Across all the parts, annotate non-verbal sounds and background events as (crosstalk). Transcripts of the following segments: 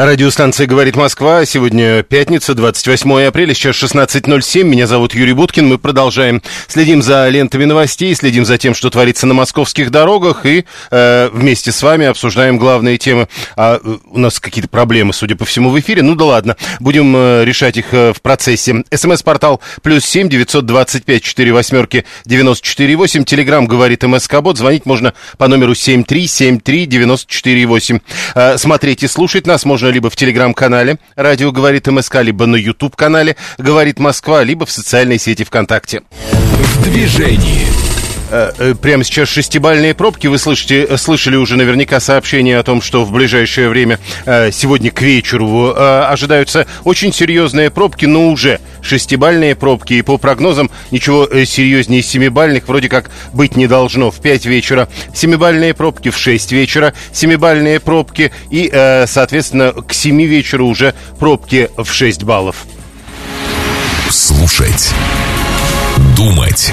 Радиостанция «Говорит Москва». Сегодня пятница, 28 апреля, сейчас 16.07. Меня зовут Юрий Буткин. Мы продолжаем. Следим за лентами новостей, следим за тем, что творится на московских дорогах. И э, вместе с вами обсуждаем главные темы. А, э, у нас какие-то проблемы, судя по всему, в эфире. Ну да ладно, будем э, решать их э, в процессе. СМС-портал плюс семь девятьсот двадцать пять четыре восьмерки девяносто четыре восемь. Телеграмм «Говорит МСК-бот». Звонить можно по номеру семь три семь три девяносто четыре восемь. Э, смотреть и слушать нас можно можно либо в телеграм-канале «Радио говорит МСК», либо на YouTube-канале «Говорит Москва», либо в социальной сети ВКонтакте. В движении. Э, э, прямо сейчас шестибальные пробки. Вы слышите, э, слышали уже наверняка сообщение о том, что в ближайшее время, сегодня к вечеру, ожидаются очень серьезные пробки, но уже шестибальные пробки. И по прогнозам ничего серьезнее семибальных вроде как быть не должно. В 5 вечера семибальные пробки, в 6 вечера семибальные пробки и, соответственно, к 7 вечера уже пробки в 6 баллов. Слушать. Думать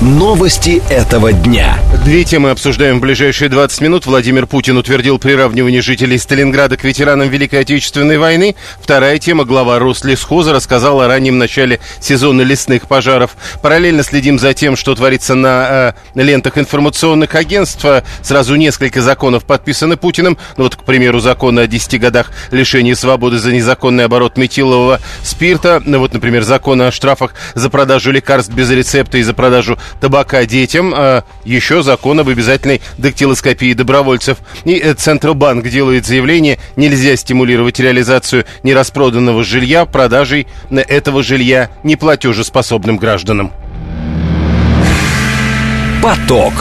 Новости этого дня. Две темы обсуждаем в ближайшие 20 минут. Владимир Путин утвердил приравнивание жителей Сталинграда к ветеранам Великой Отечественной войны. Вторая тема. Глава Рослесхоза рассказал о раннем начале сезона лесных пожаров. Параллельно следим за тем, что творится на э, лентах информационных агентств. Сразу несколько законов подписаны Путиным. Ну вот, к примеру, закон о 10 годах лишения свободы за незаконный оборот метилового спирта. Ну вот, например, закон о штрафах за продажу лекарств без рецепта и за продажу табака детям, а еще закон об обязательной дактилоскопии добровольцев. И э, Центробанк делает заявление, нельзя стимулировать реализацию нераспроданного жилья продажей этого жилья неплатежеспособным гражданам. Поток.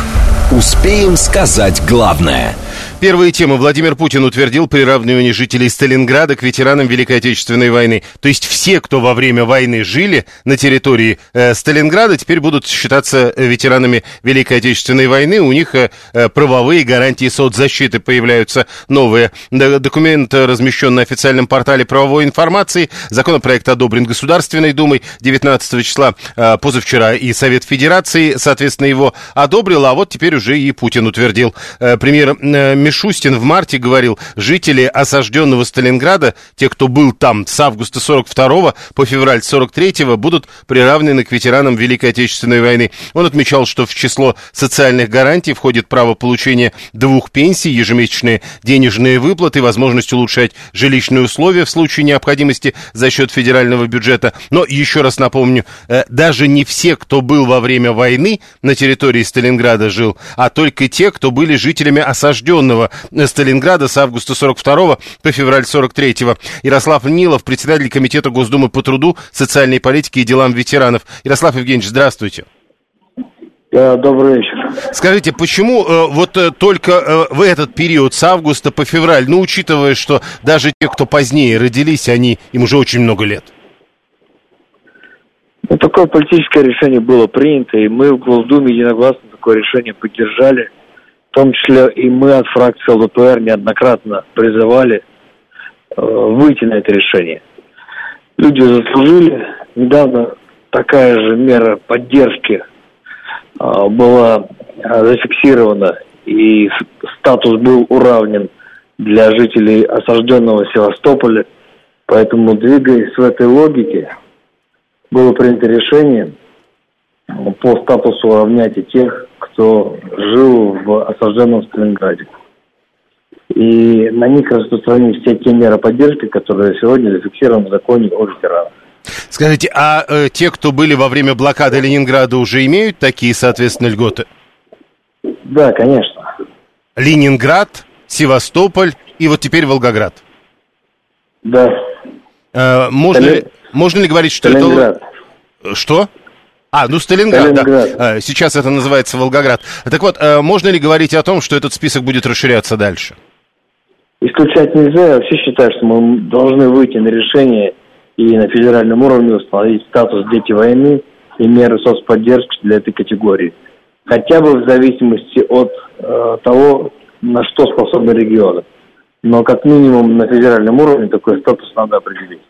Успеем сказать главное – Первая тема. Владимир Путин утвердил приравнивание жителей Сталинграда к ветеранам Великой Отечественной войны. То есть все, кто во время войны жили на территории э, Сталинграда, теперь будут считаться ветеранами Великой Отечественной войны. У них э, э правовые гарантии соцзащиты появляются новые. Документ размещен на официальном портале правовой информации. Законопроект одобрен Государственной Думой 19 числа э, позавчера и Совет Федерации, соответственно, его одобрил, а вот теперь уже и Путин утвердил. Э, премьер э, Мишустин в марте говорил, жители осажденного Сталинграда, те, кто был там с августа 42 по февраль 43 будут приравнены к ветеранам Великой Отечественной войны. Он отмечал, что в число социальных гарантий входит право получения двух пенсий, ежемесячные денежные выплаты, возможность улучшать жилищные условия в случае необходимости за счет федерального бюджета. Но еще раз напомню, э, даже не все, кто был во время войны на территории Сталинграда жил, а только те, кто были жителями осажденного оккупированного Сталинграда с августа 42 по февраль 43 -го. Ярослав Нилов, председатель Комитета Госдумы по труду, социальной политике и делам ветеранов. Ярослав Евгеньевич, здравствуйте. Добрый вечер. Скажите, почему э, вот э, только э, в этот период, с августа по февраль, ну, учитывая, что даже те, кто позднее родились, они, им уже очень много лет? Ну, такое политическое решение было принято, и мы в Госдуме единогласно такое решение поддержали – в том числе и мы от фракции ЛДПР неоднократно призывали э, выйти на это решение. Люди заслужили. Недавно такая же мера поддержки э, была э, зафиксирована, и статус был уравнен для жителей осажденного Севастополя. Поэтому, двигаясь в этой логике, было принято решение по статусу уравнять и тех, кто жил в осажденном Сталинграде. И на них распространены все те меры поддержки, которые сегодня зафиксированы в законе о ветеранах. Скажите, а э, те, кто были во время блокады Ленинграда, уже имеют такие, соответственно, льготы? Да, конечно. Ленинград, Севастополь и вот теперь Волгоград. Да. Э, можно, Сталин... ли, можно ли говорить, что Сталинград. это... Что? А, ну Сталинград, Сталинград. да. Сейчас это называется Волгоград. Так вот, э, можно ли говорить о том, что этот список будет расширяться дальше? Исключать нельзя. Я вообще считаю, что мы должны выйти на решение и на федеральном уровне установить статус «Дети войны» и меры соцподдержки для этой категории. Хотя бы в зависимости от э, того, на что способны регионы. Но как минимум на федеральном уровне такой статус надо определить.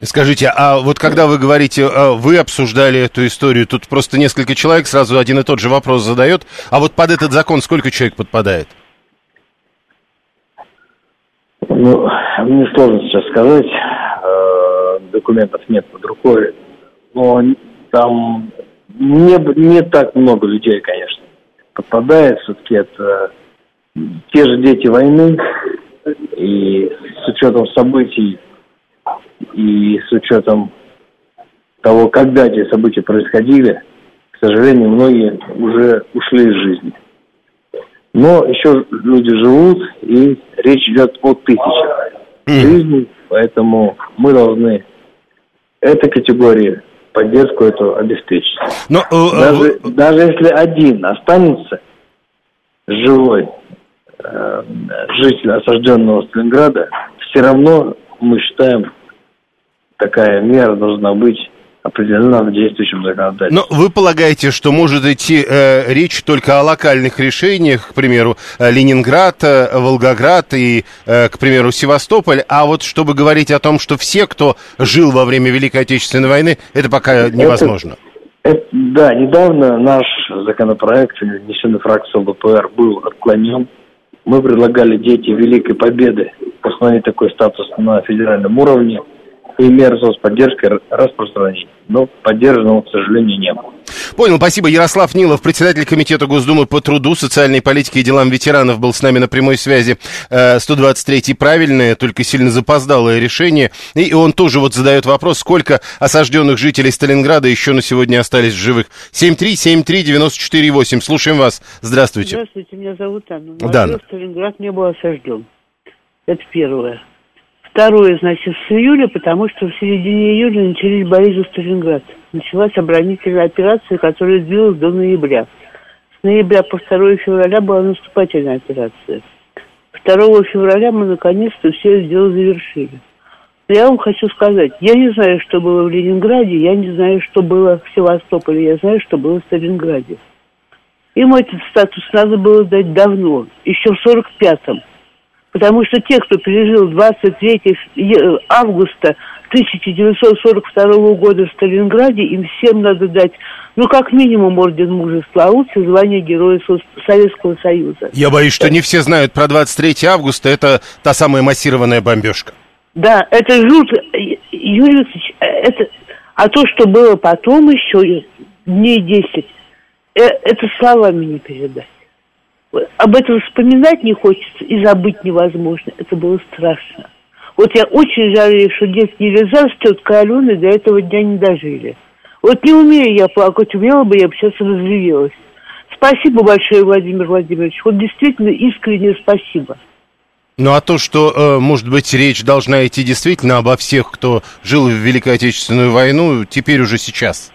Скажите, а вот когда вы говорите, э, вы обсуждали эту историю, тут просто несколько человек сразу один и тот же вопрос задает, а вот под этот закон сколько человек подпадает? Ну, мне сложно сейчас сказать, э, документов нет под рукой, но там не, не так много людей, конечно, попадает, все-таки это те же дети войны, и с учетом событий, и с учетом того, когда эти события происходили, к сожалению, многие уже ушли из жизни. Но еще люди живут, и речь идет о тысячах жизней, поэтому мы должны этой категории поддержку эту обеспечить. Но, э, э, даже, э, даже если один останется живой э, житель осажденного Сталинграда, все равно мы считаем, такая мера должна быть определена в действующем законодательстве. Но вы полагаете, что может идти э, речь только о локальных решениях, к примеру, э, Ленинград, э, Волгоград и, э, к примеру, Севастополь, а вот чтобы говорить о том, что все, кто жил во время Великой Отечественной войны, это пока невозможно? Это, это, да, недавно наш законопроект, внесенный фракцией ЛДПР, был отклонен. Мы предлагали дети Великой Победы установить такой статус на федеральном уровне – и мер соцподдержки распространить. Но поддержанного, к сожалению, не было. Понял, спасибо. Ярослав Нилов, председатель Комитета Госдумы по труду, социальной политике и делам ветеранов, был с нами на прямой связи. 123-й э, правильное, только сильно запоздалое решение. И он тоже вот задает вопрос, сколько осажденных жителей Сталинграда еще на сегодня остались в живых. 7373948. Слушаем вас. Здравствуйте. Здравствуйте, меня зовут Анна. Да. Сталинград не был осажден. Это первое. Второе, значит, с июля, потому что в середине июля начались бои за Сталинград. Началась оборонительная операция, которая длилась до ноября. С ноября по 2 февраля была наступательная операция. 2 февраля мы наконец-то все дело завершили. Я вам хочу сказать, я не знаю, что было в Ленинграде, я не знаю, что было в Севастополе, я знаю, что было в Сталинграде. Им этот статус надо было дать давно, еще в 45-м. Потому что те, кто пережил 23 августа 1942 года в Сталинграде, им всем надо дать, ну, как минимум, орден мужества, а лучше звание Героя Советского Союза. Я боюсь, что не все знают про 23 августа, это та самая массированная бомбежка. Да, это жутко. Юрий Викторович, это... А то, что было потом еще, дней 10, э, это словами не передать об этом вспоминать не хочется и забыть невозможно. Это было страшно. Вот я очень жалею, что детский Елизар с теткой Аленой до этого дня не дожили. Вот не умею я плакать, умела бы, я бы сейчас разревелась. Спасибо большое, Владимир Владимирович. Вот действительно искренне спасибо. Ну а то, что, э, может быть, речь должна идти действительно обо всех, кто жил в Великой Отечественную войну, теперь уже сейчас.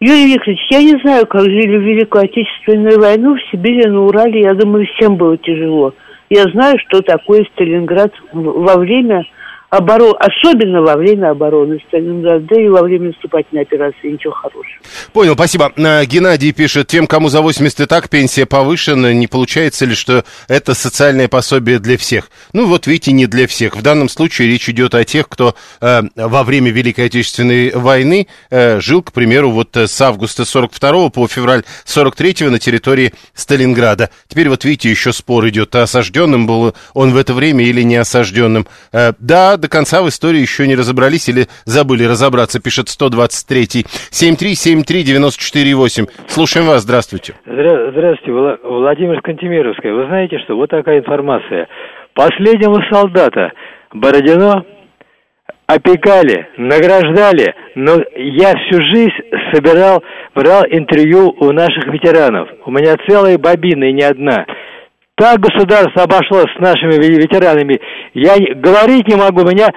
Юрий Викторович, я не знаю, как жили в Великую Отечественную войну в Сибири, на Урале. Я думаю, всем было тяжело. Я знаю, что такое Сталинград во время оборон, особенно во время обороны Сталинграда и во время наступательной операции. Ничего хорошего. Понял, спасибо. Э, Геннадий пишет, тем, кому за 80 и так пенсия повышена, не получается ли, что это социальное пособие для всех? Ну вот видите, не для всех. В данном случае речь идет о тех, кто э, во время Великой Отечественной войны э, жил, к примеру, вот э, с августа 42 по февраль 43 на территории Сталинграда. Теперь вот видите, еще спор идет, осажденным был он в это время или не осажденным. Э, да, до конца в истории еще не разобрались или забыли разобраться, пишет 123-й. 7373948. Слушаем вас, здравствуйте. Здра- здравствуйте, Владимир Кантемировская. Вы знаете что, вот такая информация. Последнего солдата Бородино опекали, награждали, но я всю жизнь собирал, брал интервью у наших ветеранов. У меня целая бобина и не одна. Так государство обошлось с нашими ветеранами. Я говорить не могу, меня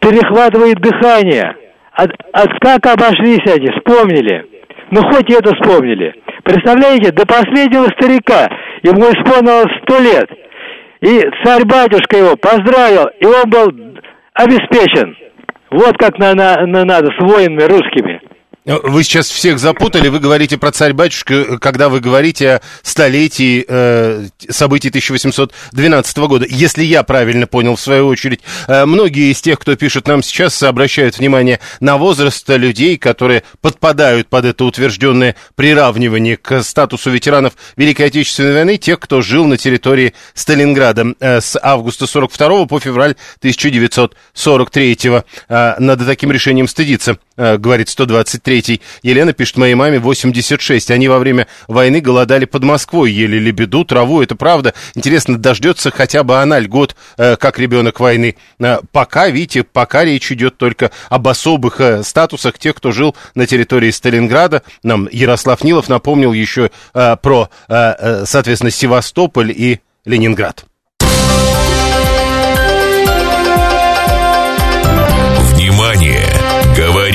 перехватывает дыхание. От, от как обошлись они, вспомнили. Ну, хоть это вспомнили. Представляете, до последнего старика, ему исполнилось сто лет. И царь-батюшка его поздравил, и он был обеспечен. Вот как на, на, на надо с воинами русскими. Вы сейчас всех запутали, вы говорите про царь-батюшка, когда вы говорите о столетии э, событий 1812 года. Если я правильно понял, в свою очередь, э, многие из тех, кто пишет нам сейчас, обращают внимание на возраст людей, которые подпадают под это утвержденное приравнивание к статусу ветеранов Великой Отечественной войны, тех, кто жил на территории Сталинграда э, с августа 42 по февраль 1943. Э, надо таким решением стыдиться, э, говорит 123 третий. Елена пишет моей маме 86. Они во время войны голодали под Москвой, ели лебеду, траву. Это правда. Интересно, дождется хотя бы она льгот, э, как ребенок войны. Э, пока, видите, пока речь идет только об особых э, статусах тех, кто жил на территории Сталинграда. Нам Ярослав Нилов напомнил еще про, соответственно, Севастополь и Ленинград.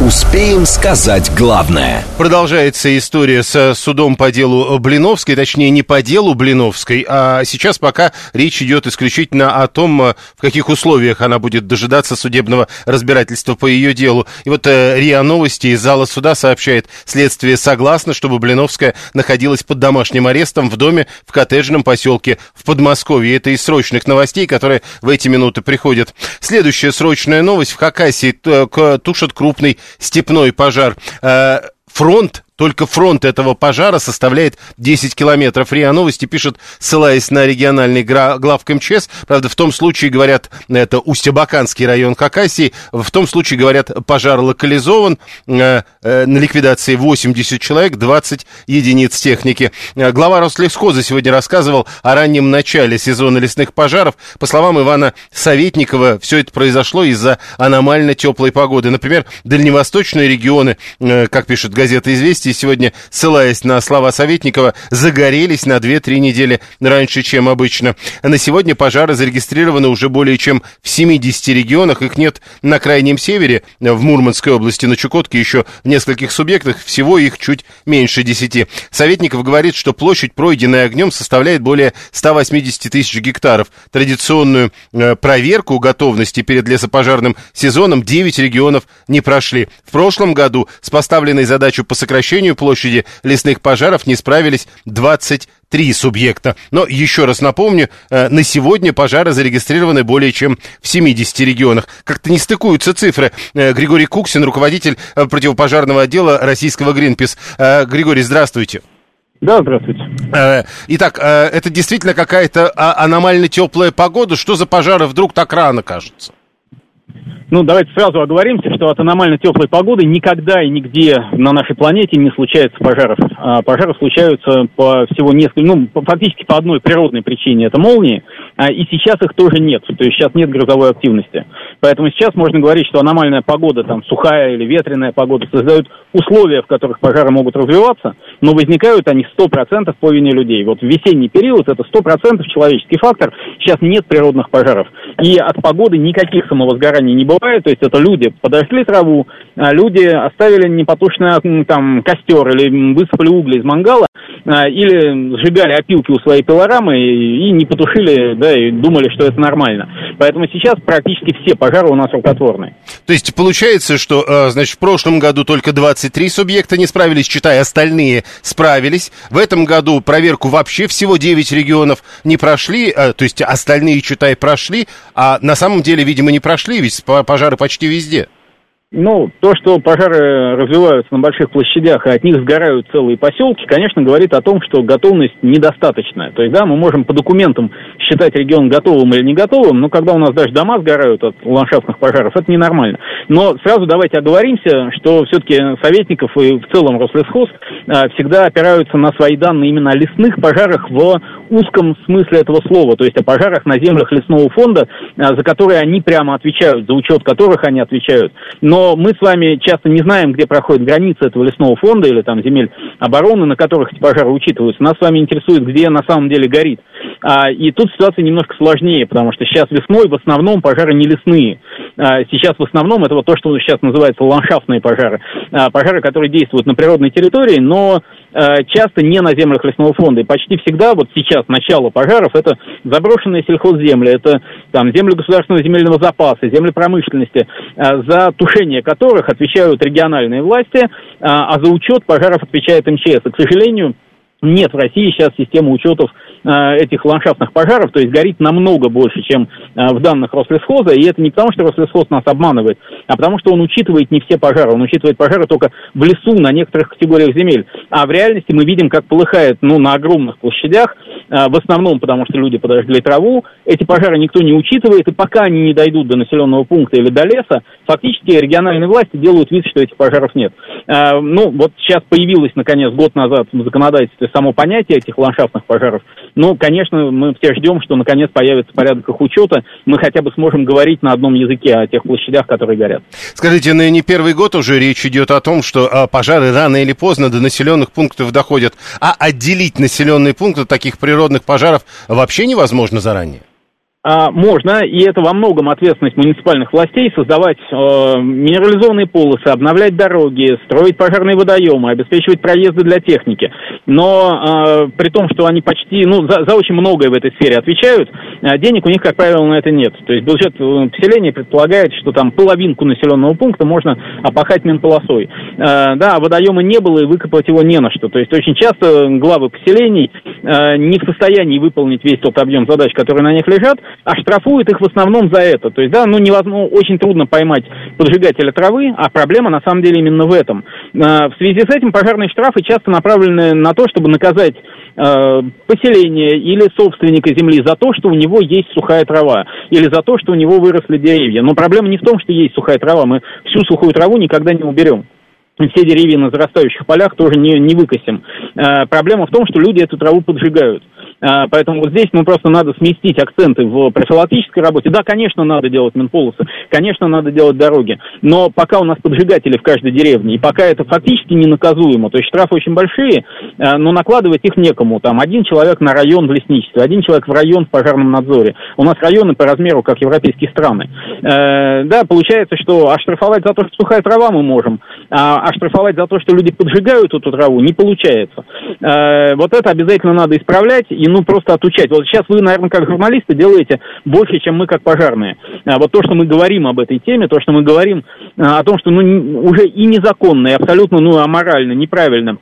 Успеем сказать главное. Продолжается история с судом по делу Блиновской, точнее не по делу Блиновской, а сейчас пока речь идет исключительно о том, в каких условиях она будет дожидаться судебного разбирательства по ее делу. И вот э, РИА Новости из зала суда сообщает, следствие согласно, чтобы Блиновская находилась под домашним арестом в доме в коттеджном поселке в Подмосковье. Это из срочных новостей, которые в эти минуты приходят. Следующая срочная новость. В Хакасии тушат крупный степной пожар. Э, фронт только фронт этого пожара составляет 10 километров. РИА Новости пишет, ссылаясь на региональный главк МЧС. Правда, в том случае, говорят, это Усть-Абаканский район Хакасии. В том случае, говорят, пожар локализован. Э, э, на ликвидации 80 человек, 20 единиц техники. Э, глава Рослесхоза сегодня рассказывал о раннем начале сезона лесных пожаров. По словам Ивана Советникова, все это произошло из-за аномально теплой погоды. Например, дальневосточные регионы, как пишет газета «Известия», власти сегодня, ссылаясь на слова Советникова, загорелись на 2-3 недели раньше, чем обычно. На сегодня пожары зарегистрированы уже более чем в 70 регионах. Их нет на Крайнем Севере, в Мурманской области, на Чукотке еще в нескольких субъектах. Всего их чуть меньше 10. Советников говорит, что площадь, пройденная огнем, составляет более 180 тысяч гектаров. Традиционную э, проверку готовности перед лесопожарным сезоном 9 регионов не прошли. В прошлом году с поставленной задачей по сокращению сокращению площади лесных пожаров не справились 23 субъекта. Но еще раз напомню, э, на сегодня пожары зарегистрированы более чем в 70 регионах. Как-то не стыкуются цифры. Э, Григорий Куксин, руководитель э, противопожарного отдела российского Гринпис. Григорий, здравствуйте. Да, здравствуйте. Итак, это действительно какая-то а, аномально теплая погода. Что за пожары вдруг так рано кажется? Ну, давайте сразу оговоримся, что от аномально теплой погоды никогда и нигде на нашей планете не случается пожаров. А пожары случаются по всего несколько, ну, фактически по одной природной причине, это молнии, а, и сейчас их тоже нет, то есть сейчас нет грозовой активности. Поэтому сейчас можно говорить, что аномальная погода, там, сухая или ветреная погода, создают условия, в которых пожары могут развиваться, но возникают они 100% по вине людей. Вот в весенний период это 100% человеческий фактор, сейчас нет природных пожаров. И от погоды никаких самовозгораний не бывает бывает, то есть это люди подошли траву, а люди оставили непотушный там костер или высыпали угли из мангала, а, или сжигали опилки у своей пилорамы и, не потушили, да, и думали, что это нормально. Поэтому сейчас практически все пожары у нас рукотворные. То есть получается, что, а, значит, в прошлом году только 23 субъекта не справились, читая остальные справились. В этом году проверку вообще всего 9 регионов не прошли, то есть остальные, читай, прошли, а на самом деле, видимо, не прошли, ведь пожары почти везде. Ну, то, что пожары развиваются на больших площадях, и от них сгорают целые поселки, конечно, говорит о том, что готовность недостаточная. То есть, да, мы можем по документам считать регион готовым или не готовым, но когда у нас даже дома сгорают от ландшафтных пожаров, это ненормально. Но сразу давайте оговоримся, что все-таки советников и в целом Рослесхоз а, всегда опираются на свои данные именно о лесных пожарах в узком смысле этого слова, то есть о пожарах на землях лесного фонда, а, за которые они прямо отвечают, за учет которых они отвечают. Но мы с вами часто не знаем, где проходит граница этого лесного фонда или там земель обороны, на которых эти пожары учитываются. Нас с вами интересует, где на самом деле горит. А, и тут ситуация немножко сложнее, потому что сейчас весной в основном пожары не лесные. А, сейчас в основном это вот то, что сейчас называется ландшафтные пожары. Пожары, которые действуют на природной территории, но часто не на землях лесного фонда. И почти всегда, вот сейчас, начало пожаров, это заброшенные сельхозземли, это там земли государственного земельного запаса, земли промышленности, э, за тушение которых отвечают региональные власти, э, а за учет пожаров отвечает МЧС. И, к сожалению, нет в России сейчас системы учетов э, этих ландшафтных пожаров, то есть горит намного больше, чем э, в данных Рослесхоза, и это не потому, что Рослесхоз нас обманывает, а потому что он учитывает не все пожары, он учитывает пожары только в лесу на некоторых категориях земель, а в реальности мы видим, как полыхает, ну, на огромных площадях, э, в основном потому, что люди подожгли траву, эти пожары никто не учитывает, и пока они не дойдут до населенного пункта или до леса, фактически региональные власти делают вид, что этих пожаров нет. Э, ну, вот сейчас появилось, наконец, год назад в законодательстве само понятие этих ландшафтных пожаров. Ну, конечно, мы все ждем, что наконец появится порядок их учета. Мы хотя бы сможем говорить на одном языке о тех площадях, которые горят. Скажите, ну не первый год уже речь идет о том, что а, пожары рано или поздно до населенных пунктов доходят. А отделить населенные пункты от таких природных пожаров вообще невозможно заранее? А, можно, и это во многом ответственность муниципальных властей, создавать э, минерализованные полосы, обновлять дороги, строить пожарные водоемы, обеспечивать проезды для техники. Но э, при том, что они почти, ну, за, за очень многое в этой сфере отвечают, э, денег у них, как правило, на это нет. То есть бюджет э, поселения предполагает, что там половинку населенного пункта можно опахать минполосой. Э, да, водоема не было, и выкопать его не на что. То есть очень часто главы поселений э, не в состоянии выполнить весь тот объем задач, которые на них лежат, а штрафуют их в основном за это. То есть, да, ну, невозможно, очень трудно поймать поджигателя травы, а проблема на самом деле именно в этом. А, в связи с этим пожарные штрафы часто направлены на то, чтобы наказать э, поселение или собственника земли за то, что у него есть сухая трава, или за то, что у него выросли деревья. Но проблема не в том, что есть сухая трава, мы всю сухую траву никогда не уберем все деревья на зарастающих полях тоже не, не выкосим. Э, проблема в том, что люди эту траву поджигают. А, поэтому вот здесь ну, просто надо сместить акценты в профилактической работе. Да, конечно, надо делать минполосы, конечно, надо делать дороги, но пока у нас поджигатели в каждой деревне, и пока это фактически не наказуемо, то есть штрафы очень большие, а, но накладывать их некому. Там один человек на район в лесничестве, один человек в район в пожарном надзоре. У нас районы по размеру, как европейские страны. Э, да, получается, что оштрафовать за то, что сухая трава мы можем, а оштрафовать за то, что люди поджигают эту траву, не получается. Э, вот это обязательно надо исправлять, и ну, просто отучать. Вот сейчас вы, наверное, как журналисты делаете больше, чем мы как пожарные. А вот то, что мы говорим об этой теме, то, что мы говорим а, о том, что ну, уже и незаконно, и абсолютно ну, аморально, неправильно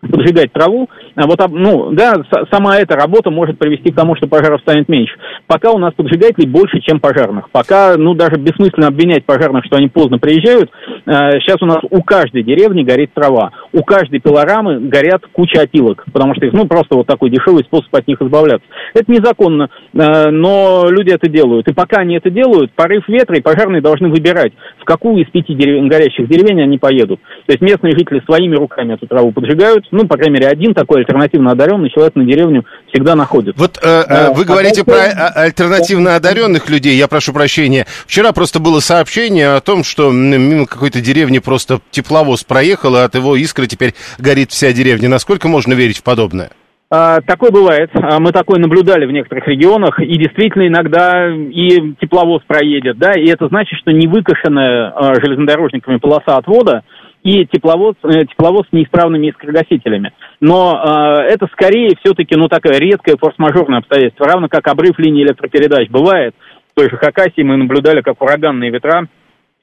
поджигать траву, а вот, ну, да, сама эта работа может привести к тому, что пожаров станет меньше. Пока у нас поджигателей больше, чем пожарных. Пока, ну, даже бессмысленно обвинять пожарных, что они поздно приезжают. Сейчас э, у нас у каждой деревни горит трава. У каждой пилорамы горят куча опилок, потому что их, ну, просто вот такой дешевый способ от них избавляться. Это незаконно, э, но люди это делают. И пока они это делают, порыв ветра и пожарные должны выбирать, в какую из пяти дерев... горящих деревень они поедут. То есть местные жители своими руками эту траву поджигают, ну, по крайней мере, один такой альтернативно одаренный человек на деревню всегда находится. Вот э, э, вы говорите про а, альтернативно одаренных людей, я прошу прощения. Вчера просто было сообщение о том, что мимо какой-то деревни просто тепловоз проехал, и от его искры теперь горит вся деревня. Насколько можно верить в подобное? А, такое бывает. А, мы такое наблюдали в некоторых регионах, и действительно иногда и тепловоз проедет, да, и это значит, что не выкошенная железнодорожниками полоса отвода и тепловоз, э, тепловоз с неисправными искрогасителями. Но э, это скорее все-таки ну, такое редкое форс-мажорное обстоятельство, равно как обрыв линии электропередач. Бывает, в той же Хакасии мы наблюдали, как ураганные ветра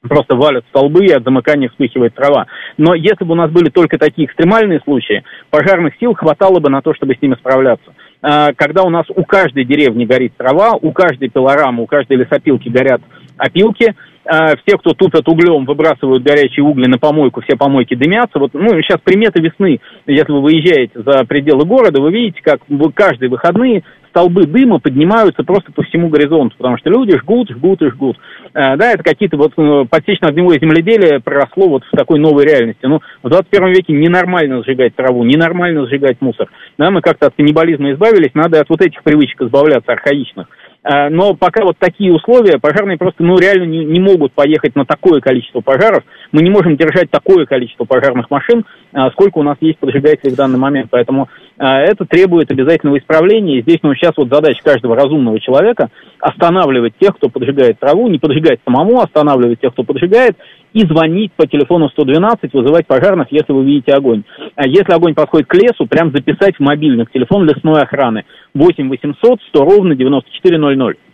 просто валят столбы, и от замыкания вспыхивает трава. Но если бы у нас были только такие экстремальные случаи, пожарных сил хватало бы на то, чтобы с ними справляться. Э, когда у нас у каждой деревни горит трава, у каждой пилорамы, у каждой лесопилки горят опилки, все, кто тупят углем, выбрасывают горячие угли на помойку, все помойки дымятся. Вот, ну, сейчас приметы весны, если вы выезжаете за пределы города, вы видите, как каждые выходные столбы дыма поднимаются просто по всему горизонту, потому что люди жгут, жгут и жгут. А, да, это какие-то вот ну, подсечно-огневое земледелие проросло вот в такой новой реальности. Ну, в 21 веке ненормально сжигать траву, ненормально сжигать мусор. Да, мы как-то от каннибализма избавились, надо от вот этих привычек избавляться, архаичных. А, но пока вот такие условия, пожарные просто, ну, реально не, не могут поехать на такое количество пожаров, мы не можем держать такое количество пожарных машин, а, сколько у нас есть поджигателей в данный момент. Поэтому а, это требует обязательного исправления. И здесь ну, сейчас вот задача каждого разумного человека останавливать тех, кто поджигает траву, не поджигать самому, останавливать тех, кто поджигает, и звонить по телефону 112, вызывать пожарных, если вы видите огонь. А если огонь подходит к лесу, прям записать в мобильник телефон лесной охраны 8 800 100 ровно 9400.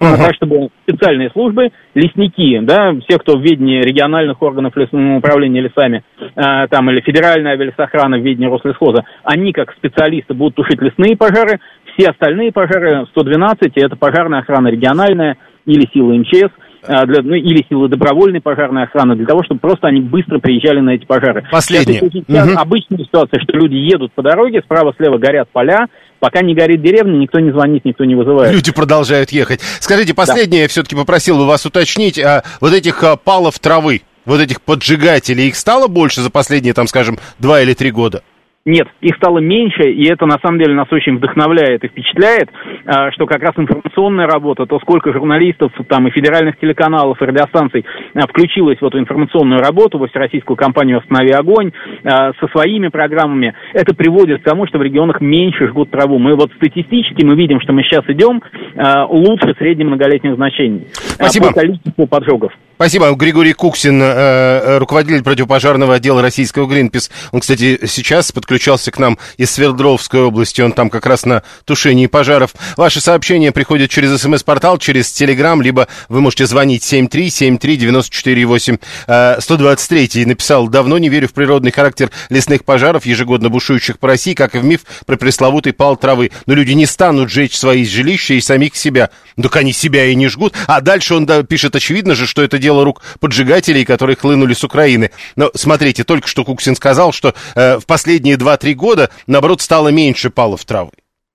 Uh-huh. Так, чтобы специальные службы, лесники, да, все, кто в ведении региональных органов лесного управления лесами, э, там, или федеральная авиалесохрана в ведении Рослесхоза, они, как специалисты, будут тушить лесные пожары, все остальные пожары, 112, это пожарная охрана региональная или силы МЧС – а, для, ну, или силы добровольной пожарной охраны, для того, чтобы просто они быстро приезжали на эти пожары. Последнее. Сейчас угу. обычная ситуация, что люди едут по дороге, справа-слева горят поля, пока не горит деревня, никто не звонит, никто не вызывает. Люди продолжают ехать. Скажите, последнее да. я все-таки попросил бы вас уточнить, а, вот этих а, палов травы, вот этих поджигателей, их стало больше за последние, там, скажем, два или три года? Нет, их стало меньше, и это на самом деле нас очень вдохновляет и впечатляет, а, что как раз информационная работа, то сколько журналистов там и федеральных телеканалов, и радиостанций а, включилось в эту информационную работу, во всероссийскую компанию «Останови огонь» а, со своими программами, это приводит к тому, что в регионах меньше жгут траву. Мы вот статистически мы видим, что мы сейчас идем лучше среднемноголетних значений Спасибо. по количеству поджогов. Спасибо. Григорий Куксин, э, э, руководитель противопожарного отдела российского Гринпис. Он, кстати, сейчас подключался к нам из Свердловской области. Он там как раз на тушении пожаров. Ваши сообщения приходят через смс-портал, через Телеграм, либо вы можете звонить 7373948. 123 написал, давно не верю в природный характер лесных пожаров, ежегодно бушующих по России, как и в миф про пресловутый пал травы. Но люди не станут жечь свои жилища и самих себя. Так они себя и не жгут. А дальше он пишет, очевидно же, что это дело рук поджигателей, которые хлынули с Украины. Но смотрите, только что Куксин сказал, что э, в последние 2-3 года, наоборот, стало меньше палов травы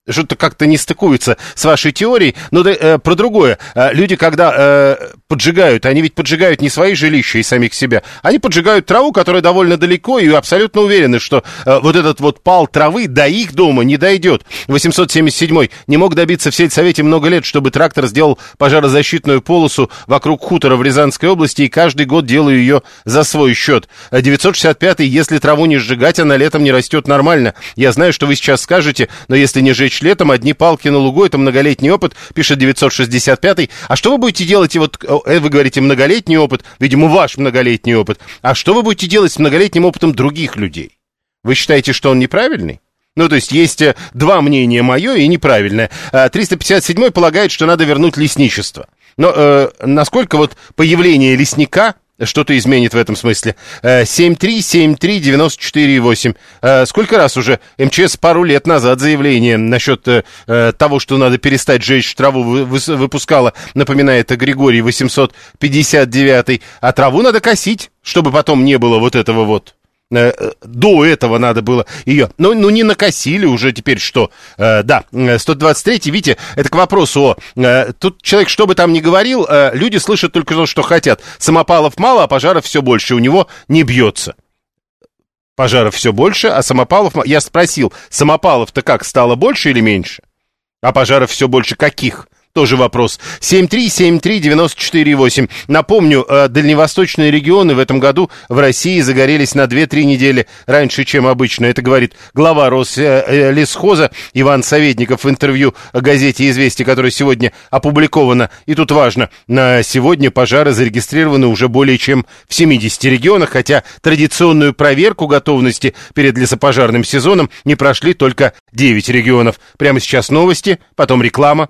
что-то как-то не стыкуется с вашей теорией. Но да, э, про другое. Э, люди, когда э, поджигают, они ведь поджигают не свои жилища и самих себя, они поджигают траву, которая довольно далеко, и абсолютно уверены, что э, вот этот вот пал травы до их дома не дойдет. 877 не мог добиться в сельсовете много лет, чтобы трактор сделал пожарозащитную полосу вокруг хутора в Рязанской области, и каждый год делаю ее за свой счет. 965 если траву не сжигать, она летом не растет нормально. Я знаю, что вы сейчас скажете, но если не жечь летом, одни палки на лугу, это многолетний опыт, пишет 965 А что вы будете делать, и вот э, вы говорите многолетний опыт, видимо, ваш многолетний опыт, а что вы будете делать с многолетним опытом других людей? Вы считаете, что он неправильный? Ну, то есть есть э, два мнения, мое и неправильное. 357 полагает, что надо вернуть лесничество. Но э, насколько вот появление лесника что-то изменит в этом смысле. 7373948. Э, э, сколько раз уже МЧС пару лет назад заявление насчет э, того, что надо перестать жечь траву, выпускала, напоминает Григорий 859. А траву надо косить, чтобы потом не было вот этого вот. Э, до этого надо было ее. Ну, ну не накосили уже теперь что. Э, да, 123-й, видите, это к вопросу о... Э, тут человек, что бы там ни говорил, э, люди слышат только то, что хотят. Самопалов мало, а пожаров все больше. У него не бьется. Пожаров все больше, а самопалов... Я спросил, самопалов-то как, стало больше или меньше? А пожаров все больше каких? Тоже вопрос. 7373948. Напомню, э, дальневосточные регионы в этом году в России загорелись на 2-3 недели раньше, чем обычно. Это говорит глава Рослесхоза Иван Советников в интервью газете «Известия», которое сегодня опубликовано. И тут важно, на сегодня пожары зарегистрированы уже более чем в 70 регионах, хотя традиционную проверку готовности перед лесопожарным сезоном не прошли только 9 регионов. Прямо сейчас новости, потом реклама,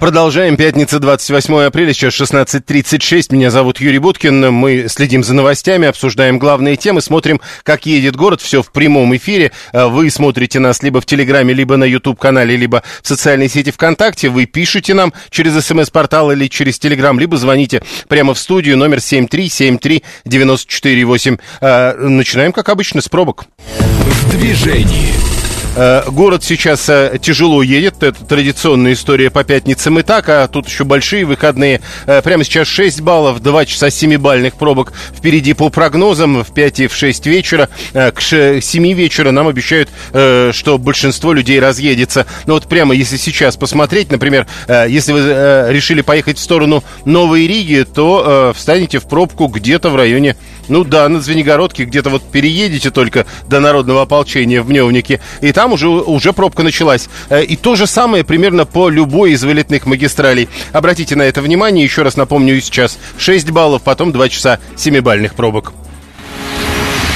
Продолжаем. Пятница, 28 апреля, сейчас 16.36. Меня зовут Юрий Буткин. Мы следим за новостями, обсуждаем главные темы, смотрим, как едет город. Все в прямом эфире. А вы смотрите нас либо в Телеграме, либо на YouTube-канале, либо в социальной сети ВКонтакте. Вы пишете нам через смс-портал или через Телеграм, либо звоните прямо в студию номер 7373948. А, начинаем, как обычно, с пробок. В движении. Э, город сейчас э, тяжело едет, это традиционная история по пятницам и так, а тут еще большие выходные. Э, прямо сейчас 6 баллов, 2 часа 7-бальных пробок впереди по прогнозам в 5 и в 6 вечера. К 7 вечера нам обещают, что большинство людей разъедется. Но вот прямо если сейчас посмотреть, например, если вы решили поехать в сторону Новой Риги, то встанете в пробку где-то в районе, ну да, на Звенигородке, где-то вот переедете только до народного ополчения в Мневнике, и там уже, уже пробка началась. Э, и то же самое примерно по любой из вылетных магистралей. Обратите на это внимание, еще раз напомню и сейчас. 6 баллов, потом 2 часа 7-бальных пробок.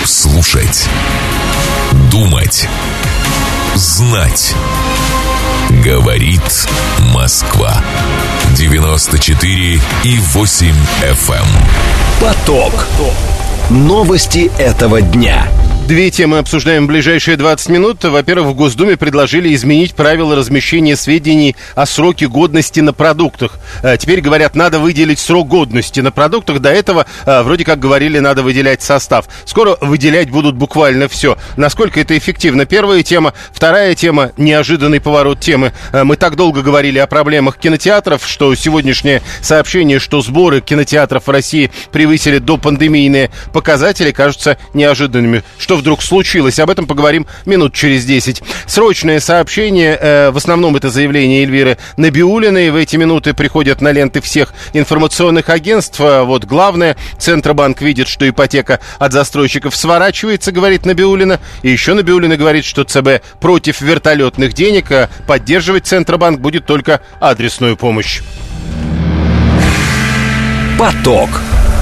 Слушать. Думать. Знать. Говорит Москва. 94 и 8 FM. Эм. Поток. Новости этого дня. Две темы обсуждаем в ближайшие 20 минут. Во-первых, в Госдуме предложили изменить правила размещения сведений о сроке годности на продуктах. А теперь говорят, надо выделить срок годности на продуктах. До этого, а, вроде как говорили, надо выделять состав. Скоро выделять будут буквально все. Насколько это эффективно? Первая тема. Вторая тема – неожиданный поворот темы. А, мы так долго говорили о проблемах кинотеатров, что сегодняшнее сообщение, что сборы кинотеатров в России превысили до пандемийные показатели, кажутся неожиданными. Что что вдруг случилось. Об этом поговорим минут через 10. Срочное сообщение, э, в основном это заявление Эльвиры Набиулиной. В эти минуты приходят на ленты всех информационных агентств. А вот главное, Центробанк видит, что ипотека от застройщиков сворачивается, говорит Набиулина. И еще Набиулина говорит, что ЦБ против вертолетных денег, а поддерживать Центробанк будет только адресную помощь. Поток.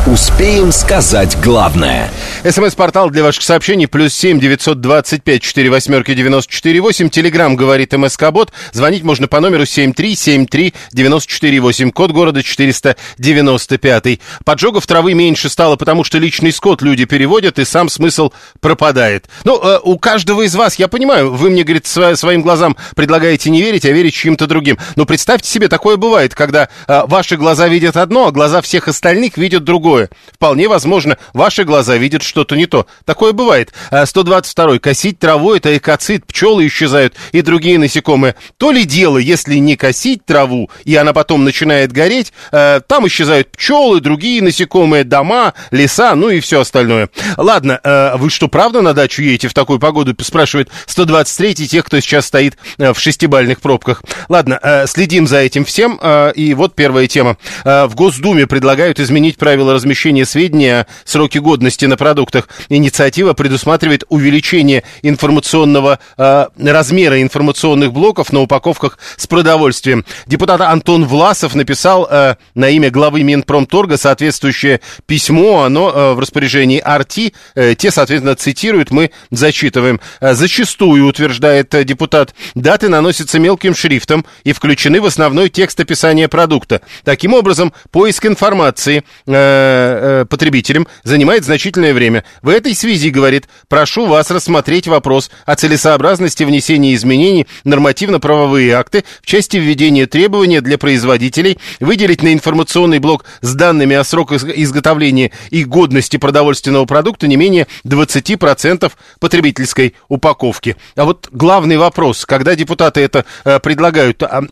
Успеем сказать главное. СМС-портал для ваших сообщений плюс семь девятьсот двадцать пять четыре восьмерки девяносто четыре восемь. Телеграмм говорит МСК-бот. Звонить можно по номеру семь три семь три девяносто четыре восемь. Код города четыреста девяносто пятый. Поджогов травы меньше стало, потому что личный скот люди переводят, и сам смысл пропадает. Ну, э, у каждого из вас, я понимаю, вы мне, говорит, сво- своим глазам предлагаете не верить, а верить чьим-то другим. Но представьте себе, такое бывает, когда э, ваши глаза видят одно, а глаза всех остальных видят другое. Вполне возможно, ваши глаза видят что-то не то. Такое бывает. 122. А косить траву – это экоцид, пчелы исчезают и другие насекомые. То ли дело, если не косить траву, и она потом начинает гореть, э, там исчезают пчелы, другие насекомые, дома, леса, ну и все остальное. Ладно, э, вы что, правда на дачу едете в такую погоду? Спрашивает 123 тех, кто сейчас стоит в шестибальных пробках. Ладно, следим за этим всем. И вот первая тема. В Госдуме предлагают изменить правила размещения сведений о сроке годности на продуктах. Инициатива предусматривает увеличение информационного э, размера информационных блоков на упаковках с продовольствием. Депутат Антон Власов написал э, на имя главы Минпромторга соответствующее письмо, оно э, в распоряжении Арти, э, те, соответственно, цитируют, мы зачитываем. Э, зачастую, утверждает э, депутат, даты наносятся мелким шрифтом и включены в основной текст описания продукта. Таким образом, поиск информации э, Э, потребителям занимает значительное время. В этой связи, говорит, прошу вас рассмотреть вопрос о целесообразности внесения изменений в нормативно-правовые акты в части введения требования для производителей выделить на информационный блок с данными о сроках изготовления и годности продовольственного продукта не менее 20% потребительской упаковки. А вот главный вопрос, когда депутаты это э, предлагают, а,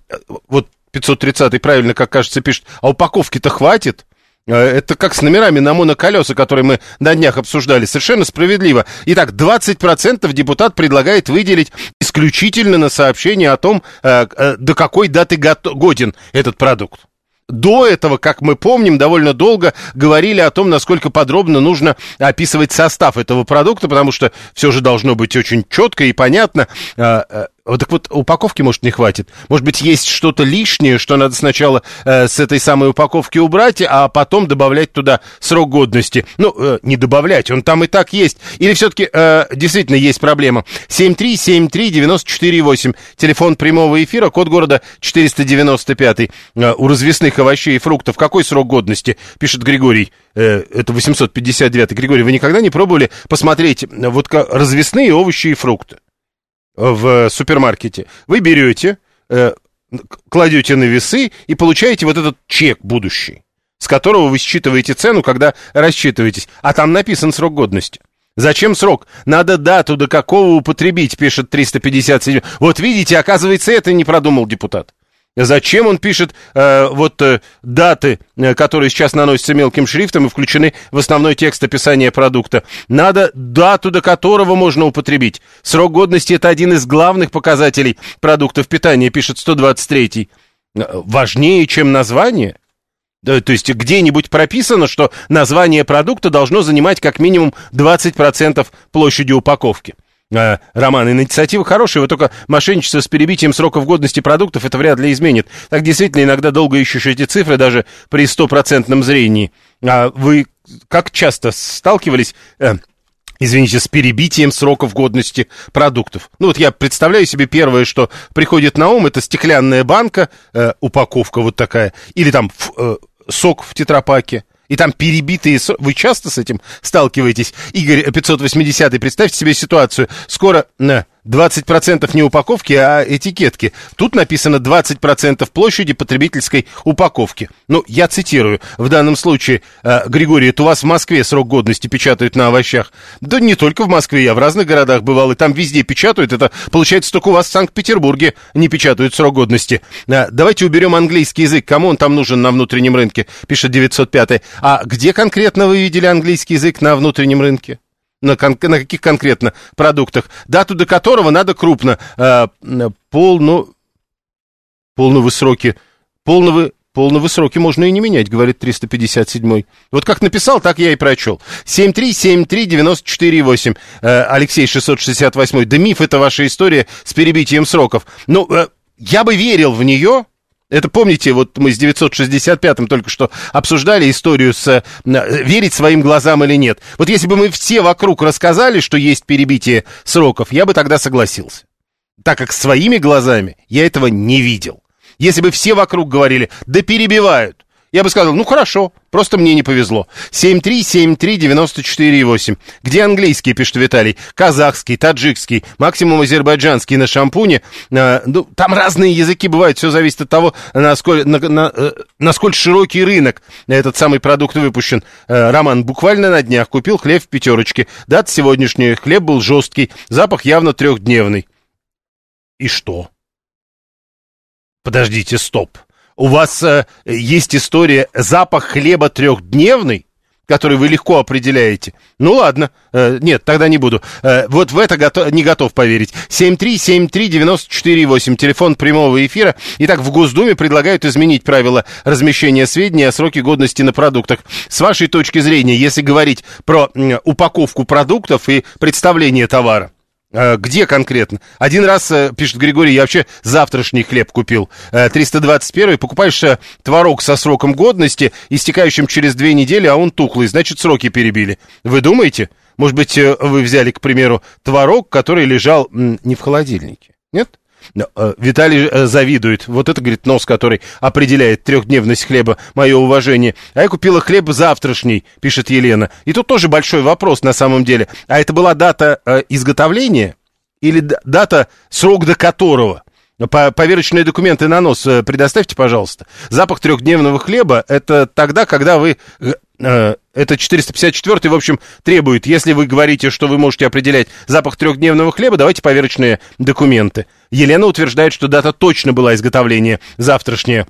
вот 530 правильно, как кажется, пишет, а упаковки-то хватит? Э, это как с номерами на моноколеса, которые мы на днях обсуждали. Совершенно справедливо. Итак, 20% депутат предлагает выделить исключительно на сообщение о том, э, э, до какой даты годен этот продукт. До этого, как мы помним, довольно долго говорили о том, насколько подробно нужно описывать состав этого продукта, потому что все же должно быть очень четко и понятно. Вот так вот, упаковки, может, не хватит. Может быть, есть что-то лишнее, что надо сначала э, с этой самой упаковки убрать, а потом добавлять туда срок годности. Ну, э, не добавлять, он там и так есть. Или все-таки э, действительно есть проблема. 7373948, телефон прямого эфира, код города 495. Э, у развесных овощей и фруктов какой срок годности? Пишет Григорий. Э, это 859. Григорий, вы никогда не пробовали посмотреть э, вот развесные овощи и фрукты? В супермаркете, вы берете, э, кладете на весы и получаете вот этот чек будущий, с которого вы считываете цену, когда рассчитываетесь. А там написан срок годности. Зачем срок? Надо дату, до какого употребить, пишет 357. Вот видите, оказывается, это не продумал депутат. Зачем он пишет э, вот э, даты, э, которые сейчас наносятся мелким шрифтом и включены в основной текст описания продукта? Надо дату, до которого можно употребить. Срок годности это один из главных показателей продуктов питания, пишет 123. Э, важнее, чем название? Да, то есть где-нибудь прописано, что название продукта должно занимать как минимум 20% площади упаковки. Э, Роман, инициатива хорошая, вот только мошенничество с перебитием сроков годности продуктов это вряд ли изменит. Так действительно иногда долго ищешь эти цифры даже при стопроцентном зрении. А вы как часто сталкивались, э, извините, с перебитием сроков годности продуктов? Ну вот я представляю себе первое, что приходит на ум, это стеклянная банка, э, упаковка вот такая, или там э, сок в тетрапаке, и там перебитые... Вы часто с этим сталкиваетесь? Игорь 580 представьте себе ситуацию. Скоро... На, 20% не упаковки, а этикетки. Тут написано 20% площади потребительской упаковки. Ну, я цитирую. В данном случае, э, Григорий, это у вас в Москве срок годности печатают на овощах. Да не только в Москве, я в разных городах бывал, и там везде печатают. Это, получается, только у вас в Санкт-Петербурге не печатают срок годности. Э, давайте уберем английский язык. Кому он там нужен на внутреннем рынке, пишет 905. А где конкретно вы видели английский язык на внутреннем рынке? На, кон- на каких конкретно продуктах, дату до которого надо крупно, э, полно, полного сроки, полного, полного сроки можно и не менять, говорит 357 Вот как написал, так я и прочел. 7373948, э, Алексей 668 Да миф это ваша история с перебитием сроков. Ну, э, я бы верил в нее, это помните, вот мы с 965-м только что обсуждали историю с э, верить своим глазам или нет. Вот если бы мы все вокруг рассказали, что есть перебитие сроков, я бы тогда согласился. Так как своими глазами я этого не видел. Если бы все вокруг говорили, да перебивают, я бы сказал, ну хорошо, просто мне не повезло. 7373948. Где английский, пишет Виталий? Казахский, таджикский, максимум азербайджанский на шампуне. Э, ну, там разные языки бывают, все зависит от того, насколько, на, на, э, насколько широкий рынок этот самый продукт выпущен. Э, Роман, буквально на днях купил хлеб в пятерочке. Дата сегодняшняя, хлеб был жесткий, запах явно трехдневный. И что? Подождите, стоп у вас э, есть история запах хлеба трехдневный, который вы легко определяете. Ну ладно, э, нет, тогда не буду. Э, вот в это готов, не готов поверить. 7373948, телефон прямого эфира. Итак, в Госдуме предлагают изменить правила размещения сведений о сроке годности на продуктах. С вашей точки зрения, если говорить про э, упаковку продуктов и представление товара, где конкретно? Один раз, э, пишет Григорий, я вообще завтрашний хлеб купил. 321 э, покупаешь творог со сроком годности, истекающим через две недели, а он тухлый, значит, сроки перебили. Вы думаете? Может быть, вы взяли, к примеру, творог, который лежал не в холодильнике? Нет? Э, Виталий э, завидует. Вот это, говорит, нос, который определяет трехдневность хлеба. Мое уважение. А я купила хлеб завтрашний, пишет Елена. И тут тоже большой вопрос на самом деле. А это была дата э, изготовления или дата, срок до которого? По поверочные документы на нос предоставьте, пожалуйста. Запах трехдневного хлеба – это тогда, когда вы Э, это 454 в общем, требует, если вы говорите, что вы можете определять запах трехдневного хлеба, давайте поверочные документы. Елена утверждает, что дата точно была изготовления завтрашняя.